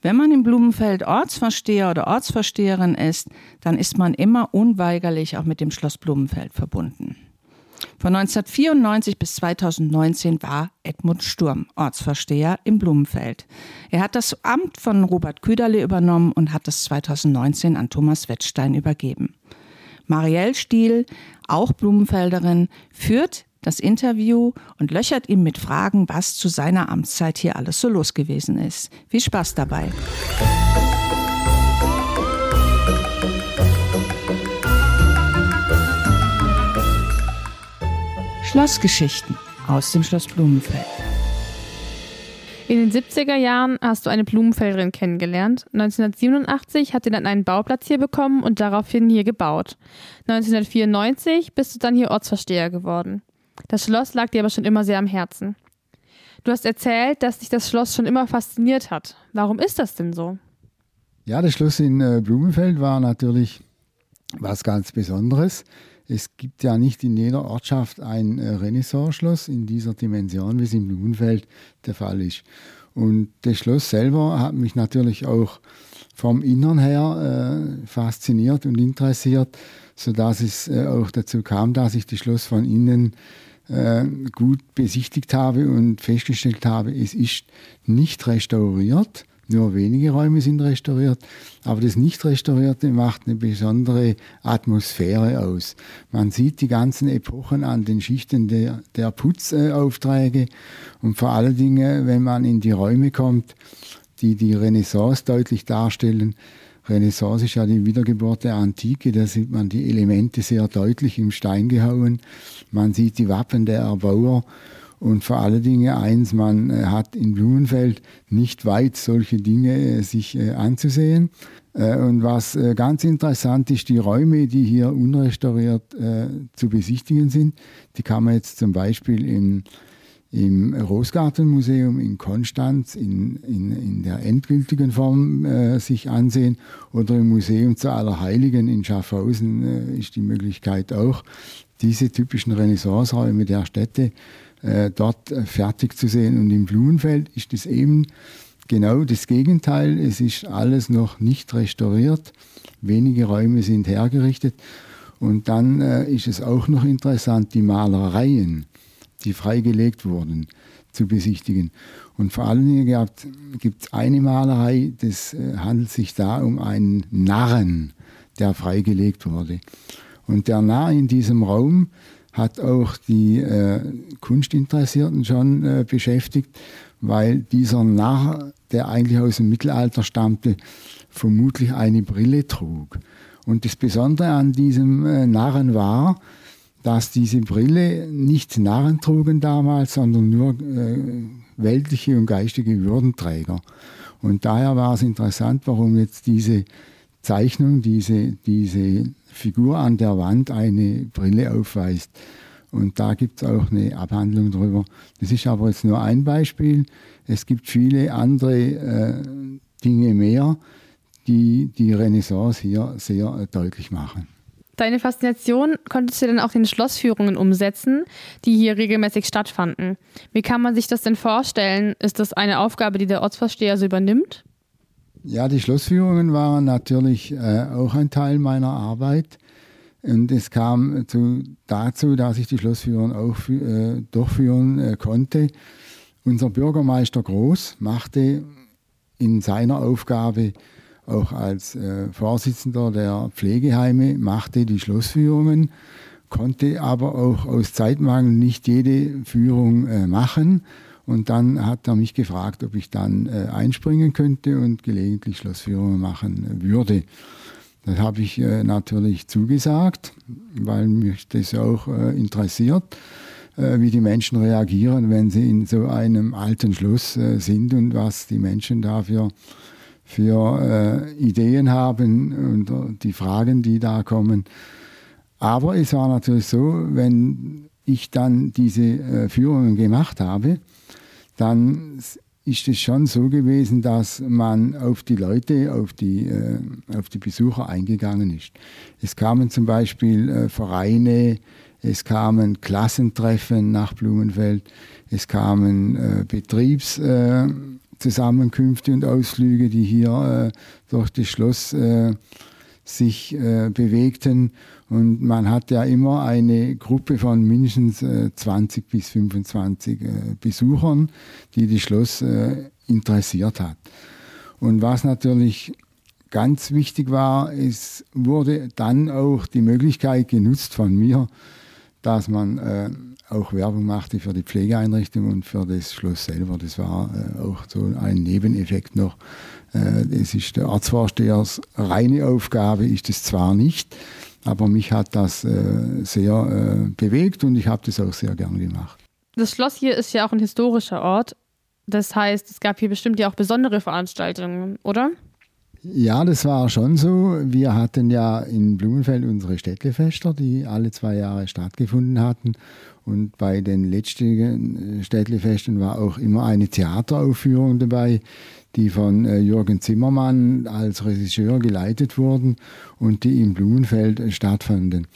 Wenn man in Blumenfeld Ortsversteher oder Ortsversteherin ist, dann ist man immer unweigerlich auch mit dem Schloss Blumenfeld verbunden. Von 1994 bis 2019 war Edmund Sturm Ortsversteher im Blumenfeld. Er hat das Amt von Robert Küderle übernommen und hat es 2019 an Thomas Wettstein übergeben. Marielle Stiel, auch Blumenfelderin, führt das Interview und löchert ihn mit Fragen, was zu seiner Amtszeit hier alles so los gewesen ist. Viel Spaß dabei. Schlossgeschichten aus dem Schloss Blumenfeld. In den 70er Jahren hast du eine Blumenfelderin kennengelernt. 1987 hat sie dann einen Bauplatz hier bekommen und daraufhin hier gebaut. 1994 bist du dann hier Ortsversteher geworden. Das Schloss lag dir aber schon immer sehr am Herzen. Du hast erzählt, dass dich das Schloss schon immer fasziniert hat. Warum ist das denn so? Ja, das Schloss in äh, Blumenfeld war natürlich was ganz Besonderes. Es gibt ja nicht in jeder Ortschaft ein äh, Renaissance-Schloss in dieser Dimension, wie es in Blumenfeld der Fall ist. Und das Schloss selber hat mich natürlich auch vom Innern her äh, fasziniert und interessiert, sodass es äh, auch dazu kam, dass ich das Schloss von innen äh, gut besichtigt habe und festgestellt habe, es ist nicht restauriert, nur wenige Räume sind restauriert, aber das Nicht-Restaurierte macht eine besondere Atmosphäre aus. Man sieht die ganzen Epochen an den Schichten der, der Putzaufträge und vor allen Dingen, wenn man in die Räume kommt, die die Renaissance deutlich darstellen. Renaissance ist ja die Wiedergeburt der Antike, da sieht man die Elemente sehr deutlich im Stein gehauen. Man sieht die Wappen der Erbauer und vor allen Dingen eins, man äh, hat in Blumenfeld nicht weit solche Dinge äh, sich äh, anzusehen. Und was ganz interessant ist, die Räume, die hier unrestauriert zu besichtigen sind, die kann man jetzt zum Beispiel in, im Rosgartenmuseum in Konstanz in, in, in der endgültigen Form äh, sich ansehen oder im Museum zu Allerheiligen in Schaffhausen äh, ist die Möglichkeit auch, diese typischen Renaissance-Räume der Städte äh, dort äh, fertig zu sehen. Und im Blumenfeld ist es eben genau das Gegenteil. Es ist alles noch nicht restauriert. Wenige Räume sind hergerichtet. Und dann äh, ist es auch noch interessant, die Malereien, die freigelegt wurden, zu besichtigen. Und vor allen Dingen gibt es eine Malerei, das äh, handelt sich da um einen Narren, der freigelegt wurde. Und der Narr in diesem Raum hat auch die äh, Kunstinteressierten schon äh, beschäftigt, weil dieser Narr, der eigentlich aus dem Mittelalter stammte, vermutlich eine Brille trug. Und das Besondere an diesem äh, Narren war, dass diese Brille nicht Narren trugen damals, sondern nur äh, weltliche und geistige Würdenträger. Und daher war es interessant, warum jetzt diese Zeichnung, diese, diese Figur an der Wand eine Brille aufweist. Und da gibt es auch eine Abhandlung darüber. Das ist aber jetzt nur ein Beispiel. Es gibt viele andere äh, Dinge mehr, die die Renaissance hier sehr äh, deutlich machen. Deine Faszination konntest du dann auch in Schlossführungen umsetzen, die hier regelmäßig stattfanden. Wie kann man sich das denn vorstellen? Ist das eine Aufgabe, die der Ortsvorsteher so übernimmt? Ja, die Schlossführungen waren natürlich äh, auch ein Teil meiner Arbeit. Und es kam zu, dazu, dass ich die Schlossführung auch äh, durchführen äh, konnte. Unser Bürgermeister Groß machte in seiner Aufgabe auch als äh, Vorsitzender der Pflegeheime, machte die Schlossführungen, konnte aber auch aus Zeitmangel nicht jede Führung äh, machen. Und dann hat er mich gefragt, ob ich dann äh, einspringen könnte und gelegentlich Schlossführungen machen würde. Das habe ich äh, natürlich zugesagt, weil mich das auch äh, interessiert, äh, wie die Menschen reagieren, wenn sie in so einem alten Schloss äh, sind und was die Menschen da für, äh, Ideen haben und äh, die Fragen, die da kommen. Aber es war natürlich so, wenn ich dann diese Führungen gemacht habe, dann ist es schon so gewesen, dass man auf die Leute, auf die, äh, auf die Besucher eingegangen ist. Es kamen zum Beispiel äh, Vereine, es kamen Klassentreffen nach Blumenfeld, es kamen äh, Betriebstage Zusammenkünfte und Ausflüge, die hier äh, durch das Schloss äh, sich äh, bewegten. Und man hat ja immer eine Gruppe von mindestens äh, 20 bis 25 äh, Besuchern, die das Schloss äh, interessiert hat. Und was natürlich ganz wichtig war, es wurde dann auch die Möglichkeit genutzt von mir, dass man äh, auch Werbung machte für die Pflegeeinrichtung und für das Schloss selber. Das war äh, auch so ein Nebeneffekt noch. Äh, es ist der Arztvorstehers reine Aufgabe, ist es zwar nicht, aber mich hat das äh, sehr äh, bewegt und ich habe das auch sehr gern gemacht. Das Schloss hier ist ja auch ein historischer Ort. Das heißt, es gab hier bestimmt ja auch besondere Veranstaltungen, oder? Ja, das war schon so. Wir hatten ja in Blumenfeld unsere Städtlefester, die alle zwei Jahre stattgefunden hatten. Und bei den letzten Städtlefesten war auch immer eine Theateraufführung dabei, die von äh, Jürgen Zimmermann als Regisseur geleitet wurden und die im Blumenfeld stattfanden.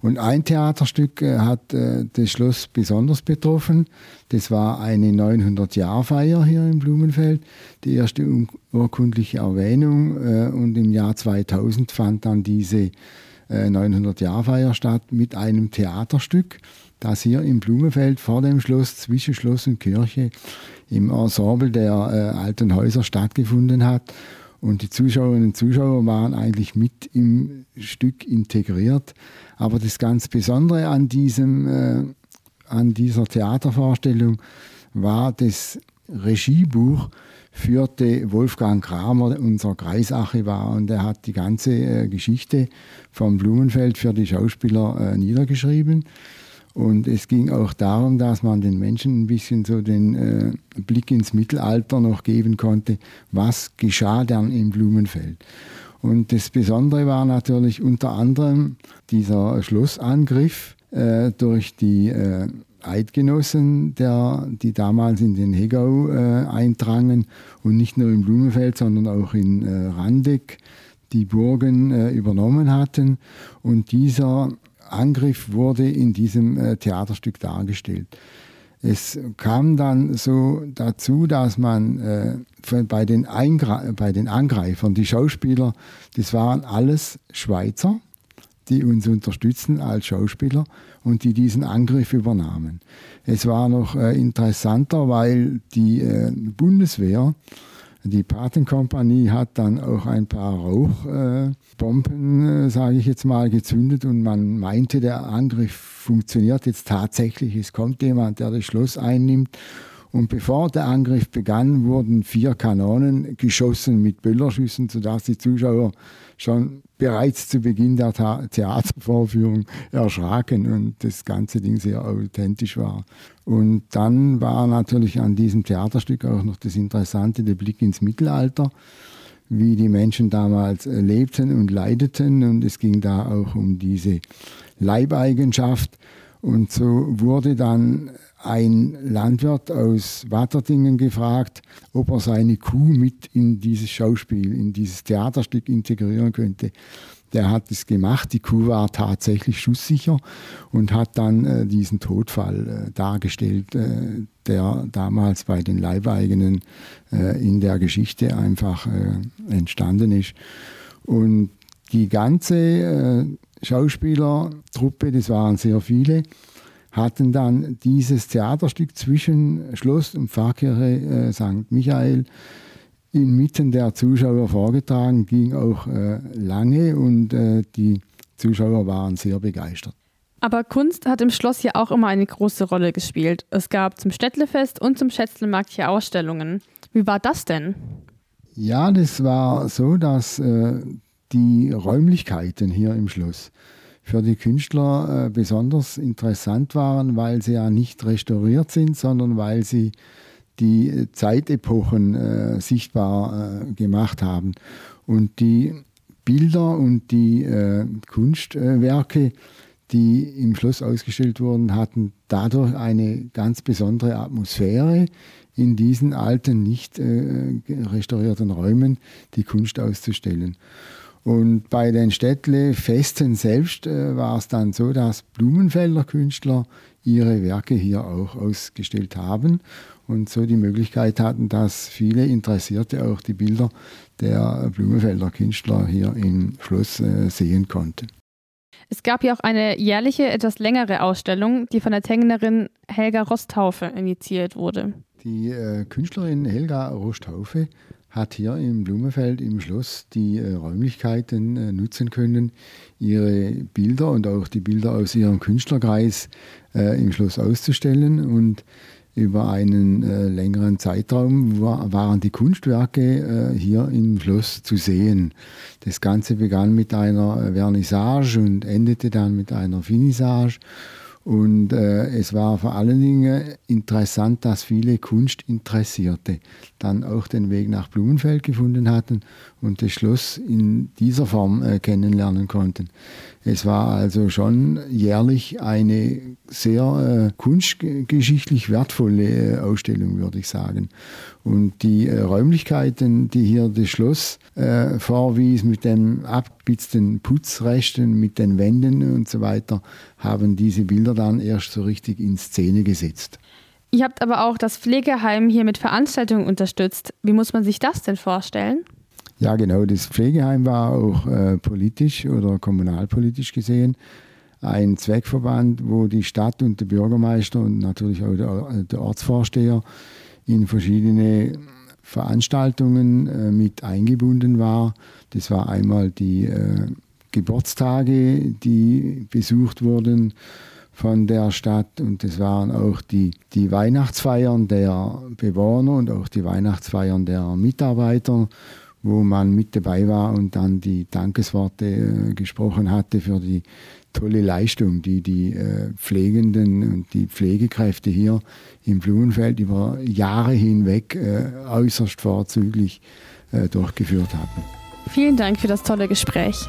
Und ein Theaterstück äh, hat äh, das Schloss besonders betroffen. Das war eine 900-Jahr-Feier hier im Blumenfeld, die erste urkundliche Erwähnung. Äh, und im Jahr 2000 fand dann diese 900-Jahr-Feier statt mit einem Theaterstück, das hier im Blumenfeld vor dem Schloss, zwischen Schloss und Kirche, im Ensemble der alten Häuser stattgefunden hat. Und die Zuschauerinnen und Zuschauer waren eigentlich mit im Stück integriert. Aber das ganz Besondere an, diesem, äh, an dieser Theatervorstellung war das Regiebuch führte Wolfgang Kramer, unser Kreisarchivar, und er hat die ganze äh, Geschichte vom Blumenfeld für die Schauspieler äh, niedergeschrieben. Und es ging auch darum, dass man den Menschen ein bisschen so den äh, Blick ins Mittelalter noch geben konnte, was geschah dann im Blumenfeld. Und das Besondere war natürlich unter anderem dieser Schlossangriff äh, durch die äh, Eidgenossen, der, die damals in den Hegau äh, eindrangen und nicht nur im Blumenfeld, sondern auch in äh, Randeck die Burgen äh, übernommen hatten. Und dieser Angriff wurde in diesem äh, Theaterstück dargestellt. Es kam dann so dazu, dass man äh, bei, den bei den Angreifern, die Schauspieler, das waren alles Schweizer, die uns unterstützen als Schauspieler und die diesen Angriff übernahmen. Es war noch äh, interessanter, weil die äh, Bundeswehr die Patenkompanie hat dann auch ein paar Rauchbomben, äh, sage ich jetzt mal, gezündet und man meinte, der Angriff funktioniert jetzt tatsächlich. Es kommt jemand, der das Schloss einnimmt. Und bevor der Angriff begann, wurden vier Kanonen geschossen mit Böllerschüssen, sodass die Zuschauer schon bereits zu Beginn der Theatervorführung erschraken und das ganze Ding sehr authentisch war. Und dann war natürlich an diesem Theaterstück auch noch das Interessante, der Blick ins Mittelalter, wie die Menschen damals lebten und leideten. Und es ging da auch um diese Leibeigenschaft. Und so wurde dann ein Landwirt aus Watterdingen gefragt, ob er seine Kuh mit in dieses Schauspiel, in dieses Theaterstück integrieren könnte. Der hat es gemacht, die Kuh war tatsächlich schusssicher und hat dann äh, diesen Todfall äh, dargestellt, äh, der damals bei den Leibeigenen äh, in der Geschichte einfach äh, entstanden ist. Und die ganze äh, Schauspielertruppe, das waren sehr viele, hatten dann dieses Theaterstück zwischen Schloss und Pfarrkirche äh, St. Michael inmitten der Zuschauer vorgetragen, ging auch äh, lange und äh, die Zuschauer waren sehr begeistert. Aber Kunst hat im Schloss ja auch immer eine große Rolle gespielt. Es gab zum Städtlefest und zum Schätzlemarkt hier Ausstellungen. Wie war das denn? Ja, das war so, dass äh, die Räumlichkeiten hier im Schloss für die Künstler äh, besonders interessant waren, weil sie ja nicht restauriert sind, sondern weil sie die Zeitepochen äh, sichtbar äh, gemacht haben. Und die Bilder und die äh, Kunstwerke, die im Schloss ausgestellt wurden, hatten dadurch eine ganz besondere Atmosphäre in diesen alten, nicht äh, restaurierten Räumen die Kunst auszustellen. Und bei den Städtle-Festen selbst äh, war es dann so, dass Blumenfelder Künstler ihre Werke hier auch ausgestellt haben und so die Möglichkeit hatten, dass viele Interessierte auch die Bilder der Blumenfelder Künstler hier im Schloss äh, sehen konnten. Es gab ja auch eine jährliche, etwas längere Ausstellung, die von der Tengnerin Helga Rosthaufe initiiert wurde. Die äh, Künstlerin Helga Rosthaufe hat hier im Blumenfeld im Schloss die äh, Räumlichkeiten äh, nutzen können, ihre Bilder und auch die Bilder aus ihrem Künstlerkreis äh, im Schloss auszustellen. Und über einen äh, längeren Zeitraum war, waren die Kunstwerke äh, hier im Schloss zu sehen. Das Ganze begann mit einer Vernissage und endete dann mit einer Finissage. Und äh, es war vor allen Dingen interessant, dass viele Kunstinteressierte dann auch den Weg nach Blumenfeld gefunden hatten und das Schloss in dieser Form äh, kennenlernen konnten. Es war also schon jährlich eine sehr äh, kunstgeschichtlich wertvolle äh, Ausstellung, würde ich sagen. Und die äh, Räumlichkeiten, die hier das Schloss äh, vorwies, mit den abgespitzten Putzresten, mit den Wänden und so weiter, haben diese Bilder dann erst so richtig in Szene gesetzt. Ihr habt aber auch das Pflegeheim hier mit Veranstaltungen unterstützt. Wie muss man sich das denn vorstellen? Ja, genau. Das Pflegeheim war auch äh, politisch oder kommunalpolitisch gesehen ein Zweckverband, wo die Stadt und der Bürgermeister und natürlich auch der, der Ortsvorsteher in verschiedene Veranstaltungen äh, mit eingebunden war. Das war einmal die äh, Geburtstage, die besucht wurden von der Stadt und es waren auch die, die Weihnachtsfeiern der Bewohner und auch die Weihnachtsfeiern der Mitarbeiter wo man mit dabei war und dann die Dankesworte äh, gesprochen hatte für die tolle Leistung, die die äh, Pflegenden und die Pflegekräfte hier im Blumenfeld über Jahre hinweg äh, äußerst vorzüglich äh, durchgeführt hatten. Vielen Dank für das tolle Gespräch.